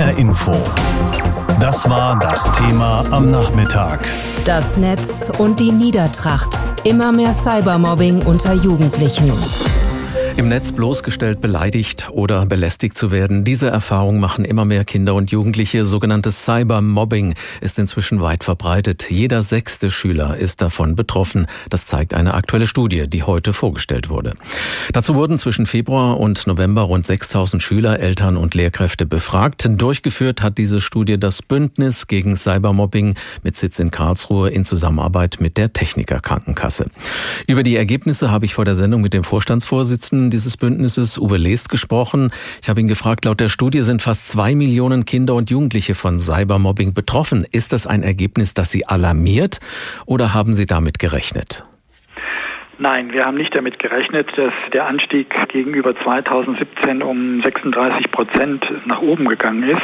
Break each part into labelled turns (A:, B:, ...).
A: HR Info. Das war das Thema am Nachmittag.
B: Das Netz und die Niedertracht. Immer mehr Cybermobbing unter Jugendlichen.
C: Im Netz bloßgestellt, beleidigt oder belästigt zu werden. Diese Erfahrung machen immer mehr Kinder und Jugendliche. Sogenanntes Cybermobbing ist inzwischen weit verbreitet. Jeder sechste Schüler ist davon betroffen. Das zeigt eine aktuelle Studie, die heute vorgestellt wurde. Dazu wurden zwischen Februar und November rund 6000 Schüler, Eltern und Lehrkräfte befragt. Durchgeführt hat diese Studie das Bündnis gegen Cybermobbing mit Sitz in Karlsruhe in Zusammenarbeit mit der Techniker Krankenkasse. Über die Ergebnisse habe ich vor der Sendung mit dem Vorstandsvorsitzenden dieses Bündnisses, Uwe Lest, gesprochen. Ich habe ihn gefragt, laut der Studie sind fast zwei Millionen Kinder und Jugendliche von Cybermobbing betroffen. Ist das ein Ergebnis, das Sie alarmiert oder haben Sie damit gerechnet?
D: Nein, wir haben nicht damit gerechnet, dass der Anstieg gegenüber 2017 um 36 Prozent nach oben gegangen ist.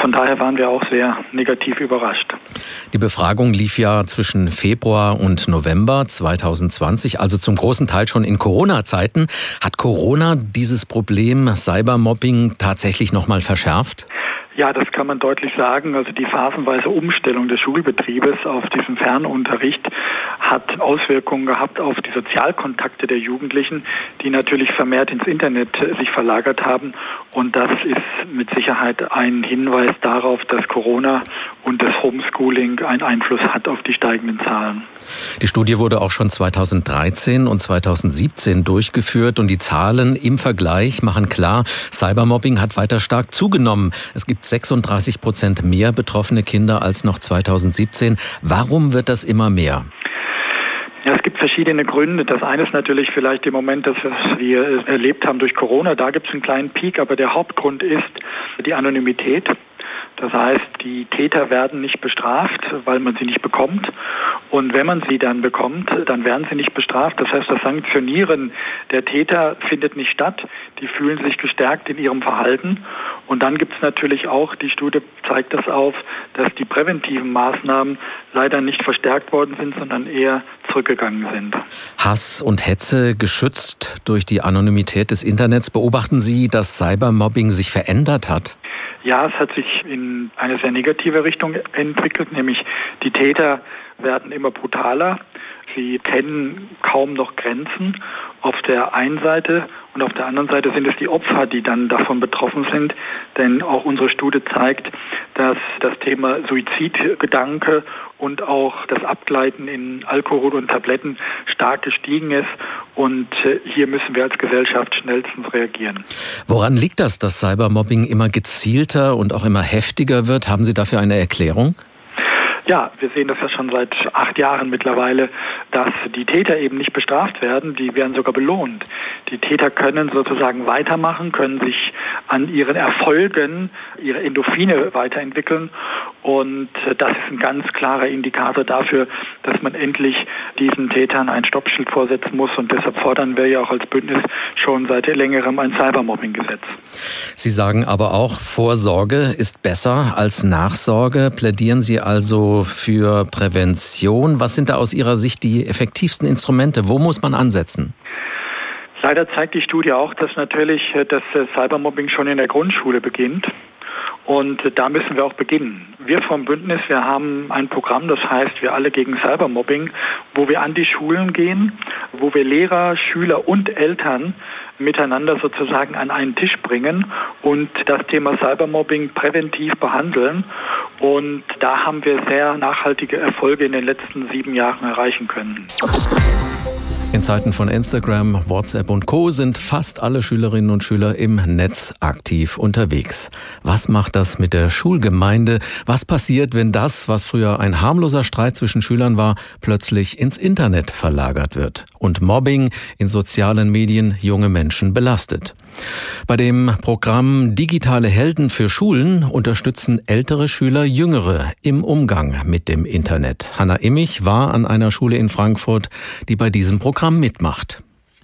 D: Von daher waren wir auch sehr negativ überrascht.
C: Die Befragung lief ja zwischen Februar und November 2020, also zum großen Teil schon in Corona-Zeiten. Hat Corona dieses Problem Cybermobbing tatsächlich nochmal verschärft?
D: Ja, das kann man deutlich sagen. Also die phasenweise Umstellung des Schulbetriebes auf diesen Fernunterricht hat Auswirkungen gehabt auf die Sozialkontakte der Jugendlichen, die natürlich vermehrt ins Internet sich verlagert haben. Und das ist mit Sicherheit ein Hinweis darauf, dass Corona und das Homeschooling einen Einfluss hat auf die steigenden Zahlen.
C: Die Studie wurde auch schon 2013 und 2017 durchgeführt und die Zahlen im Vergleich machen klar, Cybermobbing hat weiter stark zugenommen. Es gibt 36 Prozent mehr betroffene Kinder als noch 2017. Warum wird das immer mehr?
D: Ja, es gibt verschiedene Gründe. Das eine ist natürlich vielleicht im Moment, dass wir erlebt haben durch Corona. Da gibt es einen kleinen Peak, aber der Hauptgrund ist die Anonymität. Das heißt, die Täter werden nicht bestraft, weil man sie nicht bekommt. Und wenn man sie dann bekommt, dann werden sie nicht bestraft. Das heißt, das Sanktionieren der Täter findet nicht statt. Die fühlen sich gestärkt in ihrem Verhalten. Und dann gibt es natürlich auch, die Studie zeigt das auf, dass die präventiven Maßnahmen leider nicht verstärkt worden sind, sondern eher zurückgegangen sind.
C: Hass und Hetze geschützt durch die Anonymität des Internets. Beobachten Sie, dass Cybermobbing sich verändert hat?
D: Ja, es hat sich in eine sehr negative Richtung entwickelt, nämlich die Täter werden immer brutaler. Sie kennen kaum noch Grenzen auf der einen Seite und auf der anderen Seite sind es die Opfer, die dann davon betroffen sind. Denn auch unsere Studie zeigt, dass das Thema Suizidgedanke und auch das Abgleiten in Alkohol und Tabletten stark gestiegen ist. Und äh, hier müssen wir als Gesellschaft schnellstens reagieren.
C: Woran liegt das, dass Cybermobbing immer gezielter und auch immer heftiger wird? Haben Sie dafür eine Erklärung?
D: Ja, wir sehen das ja schon seit acht Jahren mittlerweile, dass die Täter eben nicht bestraft werden, die werden sogar belohnt. Die Täter können sozusagen weitermachen, können sich an ihren Erfolgen, ihre Endorphine weiterentwickeln und das ist ein ganz klarer Indikator dafür, dass man endlich diesen Tätern ein Stoppschild vorsetzen muss und deshalb fordern wir ja auch als Bündnis schon seit längerem ein Cybermobbing-Gesetz.
C: Sie sagen aber auch, Vorsorge ist besser als Nachsorge. Plädieren Sie also für Prävention. Was sind da aus Ihrer Sicht die effektivsten Instrumente? Wo muss man ansetzen?
D: Leider zeigt die Studie auch, dass natürlich äh, das äh, Cybermobbing schon in der Grundschule beginnt. Und äh, da müssen wir auch beginnen. Wir vom Bündnis, wir haben ein Programm, das heißt Wir alle gegen Cybermobbing, wo wir an die Schulen gehen, wo wir Lehrer, Schüler und Eltern miteinander sozusagen an einen Tisch bringen und das Thema Cybermobbing präventiv behandeln. Und da haben wir sehr nachhaltige Erfolge in den letzten sieben Jahren erreichen können.
C: Zeiten von Instagram, WhatsApp und Co sind fast alle Schülerinnen und Schüler im Netz aktiv unterwegs. Was macht das mit der Schulgemeinde? Was passiert, wenn das, was früher ein harmloser Streit zwischen Schülern war, plötzlich ins Internet verlagert wird und Mobbing in sozialen Medien junge Menschen belastet? Bei dem Programm Digitale Helden für Schulen unterstützen ältere Schüler Jüngere im Umgang mit dem Internet. Hanna Immich war an einer Schule in Frankfurt, die bei diesem Programm mitmacht.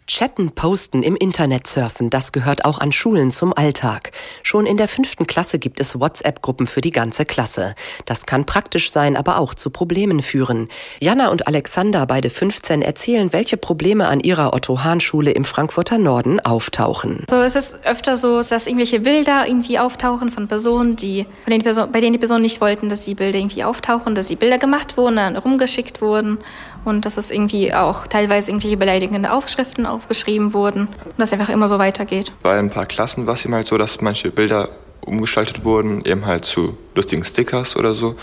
E: Chatten, posten, im Internet surfen, das gehört auch an Schulen zum Alltag. Schon in der fünften Klasse gibt es WhatsApp-Gruppen für die ganze Klasse. Das kann praktisch sein, aber auch zu Problemen führen. Jana und Alexander, beide 15, erzählen, welche Probleme an ihrer Otto-Hahn-Schule im Frankfurter Norden auftauchen.
F: So, es ist öfter so, dass irgendwelche Bilder irgendwie auftauchen von Personen, die, von denen Person, bei denen die Personen nicht wollten, dass die Bilder irgendwie auftauchen, dass die Bilder gemacht wurden, dann rumgeschickt wurden und dass es irgendwie auch teilweise irgendwelche beleidigende Aufschriften aufgeschrieben wurden und das einfach immer so weitergeht.
G: Bei ein paar Klassen war es eben halt so, dass manche Bilder umgestaltet wurden, eben halt zu lustigen Stickers oder so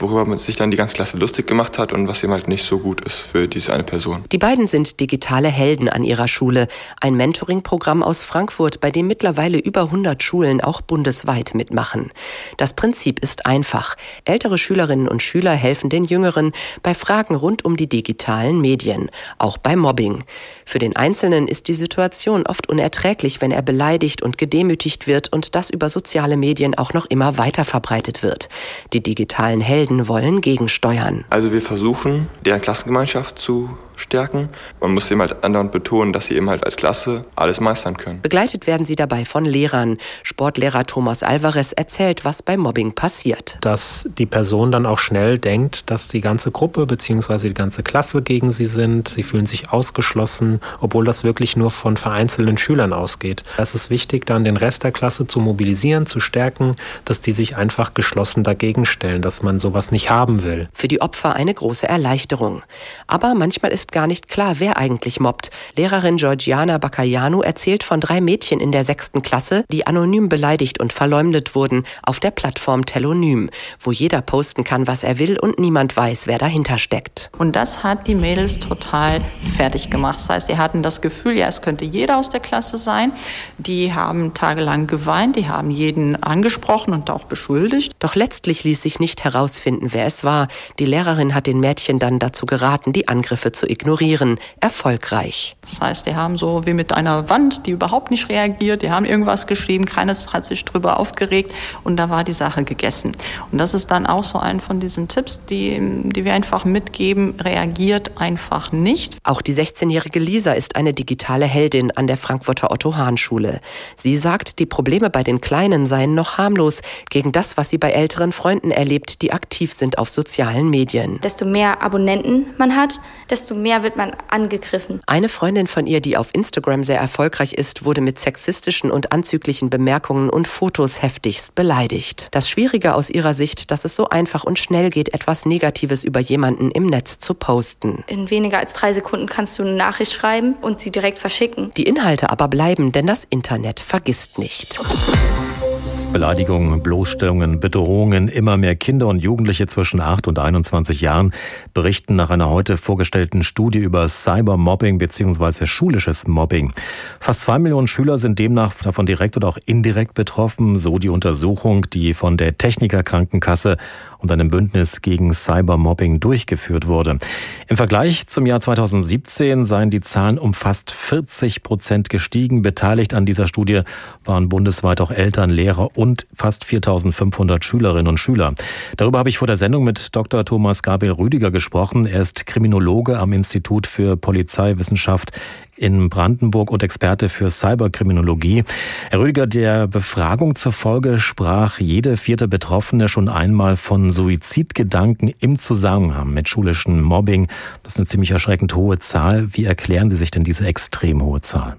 G: worüber man sich dann die ganze Klasse lustig gemacht hat und was eben halt nicht so gut ist für diese eine Person.
E: Die beiden sind digitale Helden an ihrer Schule, ein Mentoring-Programm aus Frankfurt, bei dem mittlerweile über 100 Schulen auch bundesweit mitmachen. Das Prinzip ist einfach. Ältere Schülerinnen und Schüler helfen den Jüngeren bei Fragen rund um die digitalen Medien, auch bei Mobbing. Für den Einzelnen ist die Situation oft unerträglich, wenn er beleidigt und gedemütigt wird und das über soziale Medien auch noch immer weiter verbreitet wird. Die digitalen Helden Helden wollen gegensteuern.
G: Also wir versuchen, deren Klassengemeinschaft zu stärken. Man muss eben halt andauernd betonen, dass sie eben halt als Klasse alles meistern können.
E: Begleitet werden sie dabei von Lehrern. Sportlehrer Thomas Alvarez erzählt, was beim Mobbing passiert.
H: Dass die Person dann auch schnell denkt, dass die ganze Gruppe bzw. die ganze Klasse gegen sie sind. Sie fühlen sich ausgeschlossen, obwohl das wirklich nur von vereinzelten Schülern ausgeht. Es ist wichtig, dann den Rest der Klasse zu mobilisieren, zu stärken, dass die sich einfach geschlossen dagegen stellen, dass man sowas nicht haben will.
E: Für die Opfer eine große Erleichterung. Aber manchmal ist gar nicht klar, wer eigentlich mobbt. Lehrerin Georgiana Bacayanu erzählt von drei Mädchen in der sechsten Klasse, die anonym beleidigt und verleumdet wurden auf der Plattform Telonym, wo jeder posten kann, was er will und niemand weiß, wer dahinter steckt.
I: Und das hat die Mädels total fertig gemacht. Das heißt, die hatten das Gefühl, ja, es könnte jeder aus der Klasse sein. Die haben tagelang geweint, die haben jeden angesprochen und auch beschuldigt.
E: Doch letztlich ließ sich nicht herausfinden, wer es war. Die Lehrerin hat den Mädchen dann dazu geraten, die Angriffe zu ignorieren ignorieren, erfolgreich.
I: Das heißt, die haben so wie mit einer Wand, die überhaupt nicht reagiert, die haben irgendwas geschrieben, keines hat sich drüber aufgeregt und da war die Sache gegessen. Und das ist dann auch so ein von diesen Tipps, die, die wir einfach mitgeben, reagiert einfach nicht.
E: Auch die 16-jährige Lisa ist eine digitale Heldin an der Frankfurter Otto-Hahn-Schule. Sie sagt, die Probleme bei den Kleinen seien noch harmlos gegen das, was sie bei älteren Freunden erlebt, die aktiv sind auf sozialen Medien.
F: Desto mehr Abonnenten man hat, desto mehr mehr wird man angegriffen.
E: Eine Freundin von ihr, die auf Instagram sehr erfolgreich ist, wurde mit sexistischen und anzüglichen Bemerkungen und Fotos heftigst beleidigt. Das Schwierige aus ihrer Sicht, dass es so einfach und schnell geht, etwas Negatives über jemanden im Netz zu posten.
F: In weniger als drei Sekunden kannst du eine Nachricht schreiben und sie direkt verschicken.
E: Die Inhalte aber bleiben, denn das Internet vergisst nicht.
A: Beleidigungen, Bloßstellungen, Bedrohungen. Immer mehr Kinder und Jugendliche zwischen 8 und 21 Jahren berichten nach einer heute vorgestellten Studie über Cybermobbing bzw. schulisches Mobbing. Fast zwei Millionen Schüler sind demnach davon direkt oder auch indirekt betroffen, so die Untersuchung, die von der Techniker Krankenkasse und einem Bündnis gegen Cybermobbing durchgeführt wurde. Im Vergleich zum Jahr 2017 seien die Zahlen um fast 40 Prozent gestiegen. Beteiligt an dieser Studie waren bundesweit auch Eltern, Lehrer und fast 4500 Schülerinnen und Schüler. Darüber habe ich vor der Sendung mit Dr. Thomas Gabriel Rüdiger gesprochen. Er ist Kriminologe am Institut für Polizeiwissenschaft in Brandenburg und Experte für Cyberkriminologie. Herr Rüdiger, der Befragung zufolge sprach jede vierte Betroffene schon einmal von Suizidgedanken im Zusammenhang mit schulischem Mobbing. Das ist eine ziemlich erschreckend hohe Zahl. Wie erklären Sie sich denn diese extrem hohe Zahl?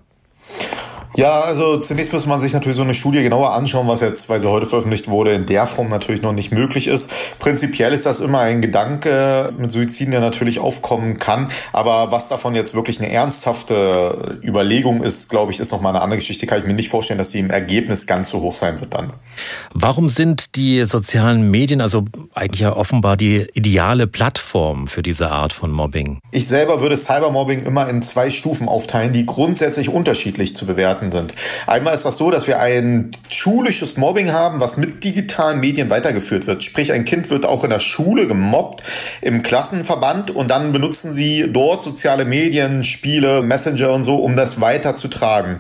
J: Ja, also zunächst muss man sich natürlich so eine Studie genauer anschauen, was jetzt, weil sie heute veröffentlicht wurde, in der Form natürlich noch nicht möglich ist. Prinzipiell ist das immer ein Gedanke mit Suiziden, der natürlich aufkommen kann. Aber was davon jetzt wirklich eine ernsthafte Überlegung ist, glaube ich, ist nochmal eine andere Geschichte. Kann ich mir nicht vorstellen, dass die im Ergebnis ganz so hoch sein wird dann.
A: Warum sind die sozialen Medien, also eigentlich ja offenbar die ideale Plattform für diese Art von Mobbing?
J: Ich selber würde Cybermobbing immer in zwei Stufen aufteilen, die grundsätzlich unterschiedlich zu bewerten Experten sind. Einmal ist das so, dass wir ein schulisches Mobbing haben, was mit digitalen Medien weitergeführt wird. Sprich, ein Kind wird auch in der Schule gemobbt, im Klassenverband und dann benutzen sie dort soziale Medien, Spiele, Messenger und so, um das weiterzutragen.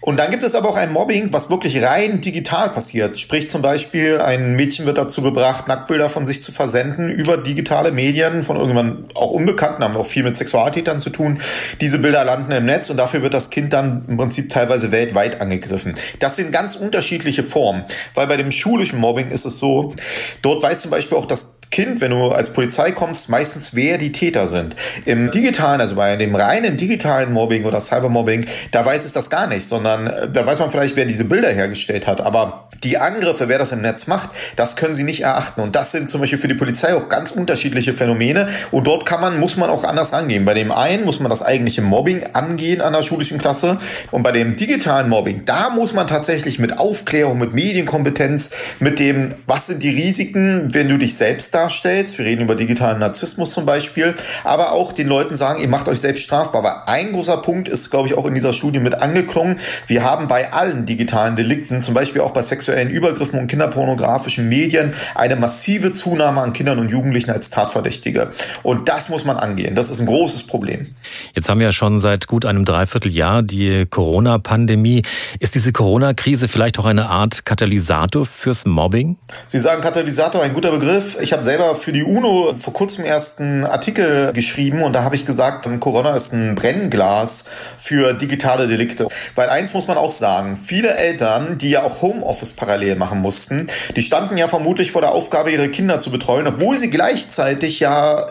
J: Und dann gibt es aber auch ein Mobbing, was wirklich rein digital passiert. Sprich zum Beispiel, ein Mädchen wird dazu gebracht, Nacktbilder von sich zu versenden über digitale Medien von irgendwann auch Unbekannten, haben auch viel mit Sexualtätern zu tun. Diese Bilder landen im Netz und dafür wird das Kind dann im Prinzip teilweise weltweit angegriffen. Das sind ganz unterschiedliche Formen, weil bei dem schulischen Mobbing ist es so, dort weiß zum Beispiel auch das Kind, wenn du als Polizei kommst, meistens wer die Täter sind. Im digitalen, also bei dem reinen digitalen Mobbing oder Cybermobbing, da weiß es das gar nicht, sondern äh, da weiß man vielleicht, wer diese Bilder hergestellt hat. Aber die Angriffe, wer das im Netz macht, das können sie nicht erachten. Und das sind zum Beispiel für die Polizei auch ganz unterschiedliche Phänomene. Und dort kann man, muss man auch anders rangehen. Bei dem einen muss man das eigentliche Mobbing angehen an der schulischen Klasse. Und bei dem digitalen Mobbing, da muss man tatsächlich mit Aufklärung, mit Medienkompetenz, mit dem, was sind die Risiken, wenn du dich selbst da darstellst. Wir reden über digitalen Narzissmus zum Beispiel, aber auch den Leuten sagen, ihr macht euch selbst strafbar. Aber ein großer Punkt ist, glaube ich, auch in dieser Studie mit angeklungen. Wir haben bei allen digitalen Delikten, zum Beispiel auch bei sexuellen Übergriffen und kinderpornografischen Medien, eine massive Zunahme an Kindern und Jugendlichen als Tatverdächtige. Und das muss man angehen. Das ist ein großes Problem.
A: Jetzt haben wir ja schon seit gut einem Dreivierteljahr die Corona-Pandemie. Ist diese Corona-Krise vielleicht auch eine Art Katalysator fürs Mobbing?
J: Sie sagen Katalysator, ein guter Begriff. Ich habe selber für die UNO vor kurzem erst einen Artikel geschrieben und da habe ich gesagt, Corona ist ein Brennglas für digitale Delikte. Weil eins muss man auch sagen, viele Eltern, die ja auch Homeoffice parallel machen mussten, die standen ja vermutlich vor der Aufgabe, ihre Kinder zu betreuen, obwohl sie gleichzeitig ja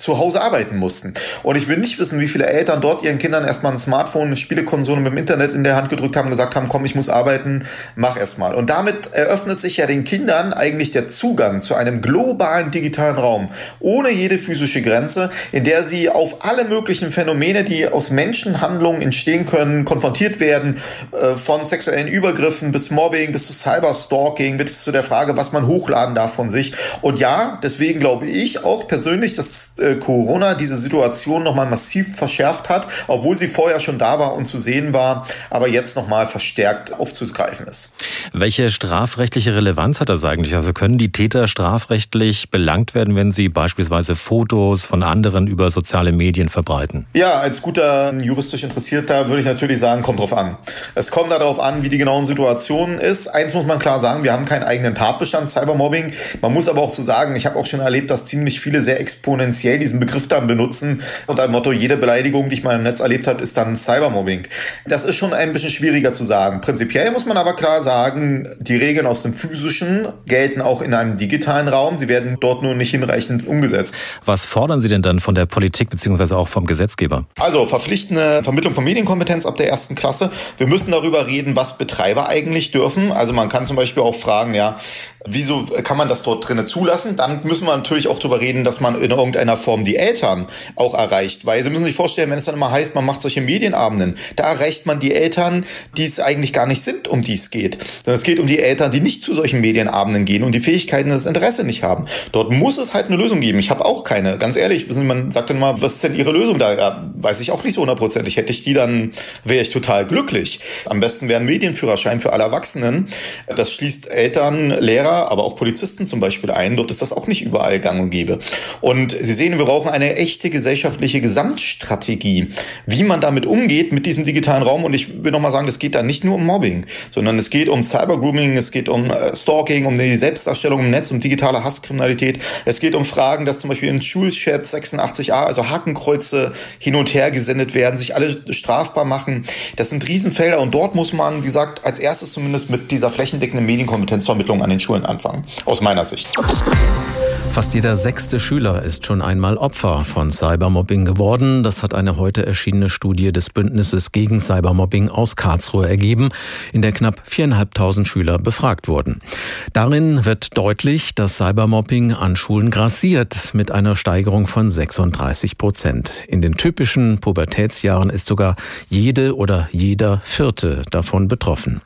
J: zu Hause arbeiten mussten. Und ich will nicht wissen, wie viele Eltern dort ihren Kindern erstmal ein Smartphone, eine Spielekonsole mit dem Internet in der Hand gedrückt haben, gesagt haben, komm, ich muss arbeiten, mach erstmal. Und damit eröffnet sich ja den Kindern eigentlich der Zugang zu einem globalen digitalen Raum, ohne jede physische Grenze, in der sie auf alle möglichen Phänomene, die aus Menschenhandlungen entstehen können, konfrontiert werden, äh, von sexuellen Übergriffen bis Mobbing, bis zu Cyberstalking, bis zu der Frage, was man hochladen darf von sich. Und ja, deswegen glaube ich auch persönlich, dass äh, Corona diese Situation nochmal massiv verschärft hat, obwohl sie vorher schon da war und zu sehen war, aber jetzt nochmal verstärkt aufzugreifen ist.
A: Welche strafrechtliche Relevanz hat das eigentlich? Also können die Täter strafrechtlich belangt werden, wenn sie beispielsweise Fotos von anderen über soziale Medien verbreiten?
J: Ja, als guter juristisch Interessierter würde ich natürlich sagen, kommt drauf an. Es kommt darauf an, wie die genauen Situationen ist. Eins muss man klar sagen, wir haben keinen eigenen Tatbestand Cybermobbing. Man muss aber auch zu sagen, ich habe auch schon erlebt, dass ziemlich viele sehr exponentiell diesen Begriff dann benutzen und ein Motto, jede Beleidigung, die ich mal im Netz erlebt habe, ist dann Cybermobbing. Das ist schon ein bisschen schwieriger zu sagen. Prinzipiell muss man aber klar sagen, die Regeln aus dem physischen gelten auch in einem digitalen Raum. Sie werden dort nur nicht hinreichend umgesetzt.
A: Was fordern Sie denn dann von der Politik bzw. auch vom Gesetzgeber?
J: Also verpflichtende Vermittlung von Medienkompetenz ab der ersten Klasse. Wir müssen darüber reden, was Betreiber eigentlich dürfen. Also man kann zum Beispiel auch fragen, ja, wieso kann man das dort drinnen zulassen? Dann müssen wir natürlich auch darüber reden, dass man in irgendeiner Form die Eltern auch erreicht. Weil Sie müssen sich vorstellen, wenn es dann immer heißt, man macht solche Medienabenden, da erreicht man die Eltern, die es eigentlich gar nicht sind, um die es geht. Sondern es geht um die Eltern, die nicht zu solchen Medienabenden gehen und die Fähigkeiten, das Interesse nicht haben. Dort muss es halt eine Lösung geben. Ich habe auch keine. Ganz ehrlich, man sagt dann mal, was ist denn Ihre Lösung da? Ja, weiß ich auch nicht so hundertprozentig. Hätte ich die, dann wäre ich total glücklich. Am besten wäre ein Medienführerschein für alle Erwachsenen. Das schließt Eltern, Lehrer, aber auch Polizisten zum Beispiel ein. Dort ist das auch nicht überall gang und gäbe. Und Sie sehen, wir brauchen eine echte gesellschaftliche Gesamtstrategie, wie man damit umgeht mit diesem digitalen Raum. Und ich will nochmal sagen, es geht da nicht nur um Mobbing, sondern es geht um Cybergrooming, es geht um äh, Stalking, um die Selbstdarstellung im Netz, um digitale Hasskriminalität. Es geht um Fragen, dass zum Beispiel in Schulchats 86a, also Hakenkreuze hin und her gesendet werden, sich alle strafbar machen. Das sind Riesenfelder und dort muss man, wie gesagt, als erstes zumindest mit dieser flächendeckenden Medienkompetenzvermittlung an den Schulen anfangen, aus meiner Sicht.
C: Fast jeder sechste Schüler ist schon einmal Opfer von Cybermobbing geworden. Das hat eine heute erschienene Studie des Bündnisses gegen Cybermobbing aus Karlsruhe ergeben, in der knapp viereinhalbtausend Schüler befragt wurden. Darin wird deutlich, dass Cybermobbing an Schulen grassiert mit einer Steigerung von 36 Prozent. In den typischen Pubertätsjahren ist sogar jede oder jeder Vierte davon betroffen.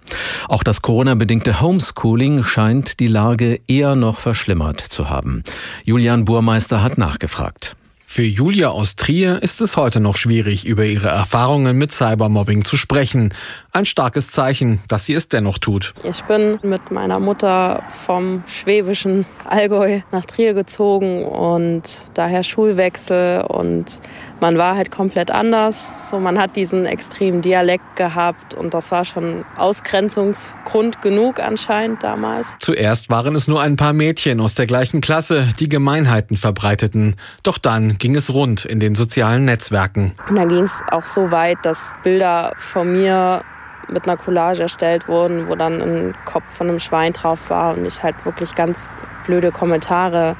C: Auch das Corona-bedingte Homeschooling scheint die Lage eher noch verschlimmert zu haben. Julian Burmeister hat nachgefragt.
K: Für Julia aus Trier ist es heute noch schwierig, über ihre Erfahrungen mit Cybermobbing zu sprechen. Ein starkes Zeichen, dass sie es dennoch tut.
L: Ich bin mit meiner Mutter vom schwäbischen Allgäu nach Trier gezogen und daher Schulwechsel und man war halt komplett anders. So, man hat diesen extremen Dialekt gehabt und das war schon Ausgrenzungsgrund genug anscheinend damals.
K: Zuerst waren es nur ein paar Mädchen aus der gleichen Klasse, die Gemeinheiten verbreiteten. Doch dann ging es rund in den sozialen Netzwerken.
L: Und dann ging es auch so weit, dass Bilder von mir mit einer Collage erstellt wurden, wo dann ein Kopf von einem Schwein drauf war und ich halt wirklich ganz blöde Kommentare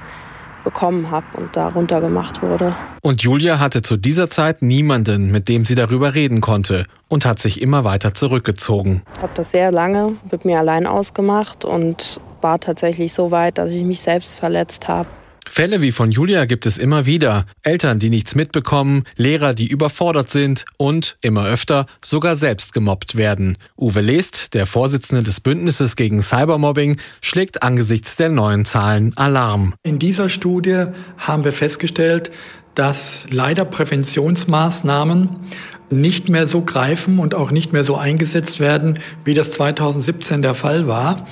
L: bekommen habe und darunter gemacht wurde.
K: Und Julia hatte zu dieser Zeit niemanden, mit dem sie darüber reden konnte und hat sich immer weiter zurückgezogen.
L: Ich habe das sehr lange mit mir allein ausgemacht und war tatsächlich so weit, dass ich mich selbst verletzt habe.
K: Fälle wie von Julia gibt es immer wieder. Eltern, die nichts mitbekommen, Lehrer, die überfordert sind und, immer öfter, sogar selbst gemobbt werden. Uwe Lest, der Vorsitzende des Bündnisses gegen Cybermobbing, schlägt angesichts der neuen Zahlen Alarm.
M: In dieser Studie haben wir festgestellt, dass leider Präventionsmaßnahmen nicht mehr so greifen und auch nicht mehr so eingesetzt werden, wie das 2017 der Fall war.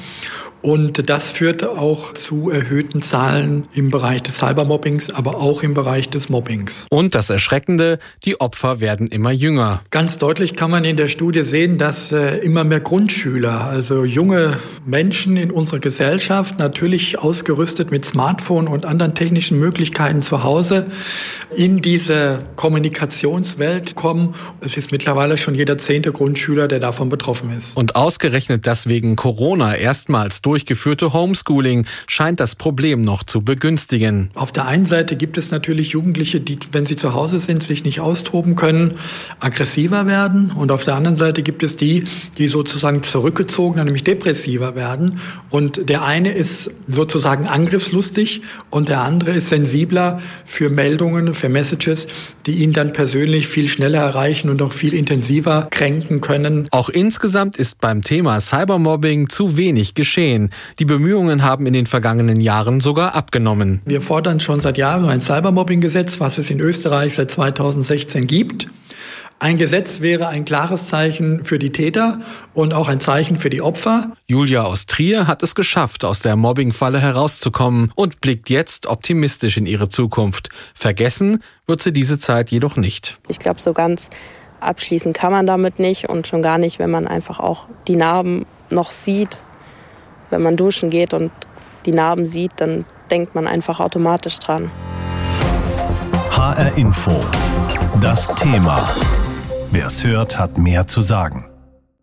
M: Und das führte auch zu erhöhten Zahlen im Bereich des Cybermobbings, aber auch im Bereich des Mobbings.
K: Und das Erschreckende, die Opfer werden immer jünger.
M: Ganz deutlich kann man in der Studie sehen, dass äh, immer mehr Grundschüler, also junge Menschen in unserer Gesellschaft, natürlich ausgerüstet mit Smartphone und anderen technischen Möglichkeiten zu Hause, in diese Kommunikationswelt kommen. Es ist mittlerweile schon jeder zehnte Grundschüler, der davon betroffen ist.
K: Und ausgerechnet das wegen Corona erstmals durch durchgeführte Homeschooling scheint das Problem noch zu begünstigen.
M: Auf der einen Seite gibt es natürlich Jugendliche, die, wenn sie zu Hause sind, sich nicht austoben können, aggressiver werden. Und auf der anderen Seite gibt es die, die sozusagen zurückgezogener, nämlich depressiver werden. Und der eine ist sozusagen angriffslustig und der andere ist sensibler für Meldungen, für Messages, die ihn dann persönlich viel schneller erreichen und auch viel intensiver kränken können.
K: Auch insgesamt ist beim Thema Cybermobbing zu wenig geschehen sein. Die Bemühungen haben in den vergangenen Jahren sogar abgenommen.
M: Wir fordern schon seit Jahren ein Cybermobbing-Gesetz, was es in Österreich seit 2016 gibt. Ein Gesetz wäre ein klares Zeichen für die Täter und auch ein Zeichen für die Opfer.
K: Julia aus Trier hat es geschafft, aus der Mobbingfalle herauszukommen und blickt jetzt optimistisch in ihre Zukunft. Vergessen wird sie diese Zeit jedoch nicht.
L: Ich glaube, so ganz abschließen kann man damit nicht und schon gar nicht, wenn man einfach auch die Narben noch sieht wenn man duschen geht und die Narben sieht, dann denkt man einfach automatisch dran.
N: HR Info. Das Thema. Wer es hört, hat mehr zu sagen.